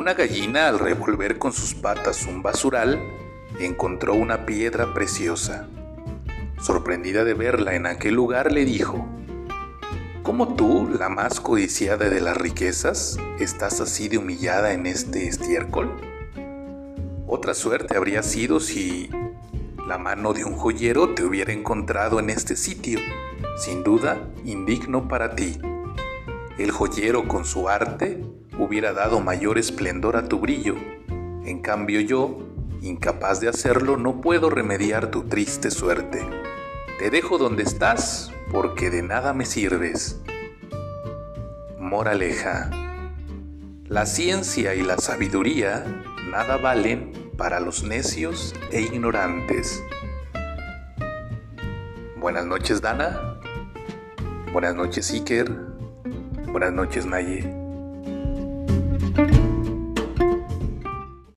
Una gallina al revolver con sus patas un basural encontró una piedra preciosa. Sorprendida de verla en aquel lugar, le dijo, ¿Cómo tú, la más codiciada de las riquezas, estás así de humillada en este estiércol? Otra suerte habría sido si la mano de un joyero te hubiera encontrado en este sitio, sin duda indigno para ti. El joyero con su arte hubiera dado mayor esplendor a tu brillo. En cambio yo, incapaz de hacerlo, no puedo remediar tu triste suerte. Te dejo donde estás porque de nada me sirves. Moraleja. La ciencia y la sabiduría nada valen para los necios e ignorantes. Buenas noches Dana. Buenas noches Iker. Buenas noches Naye.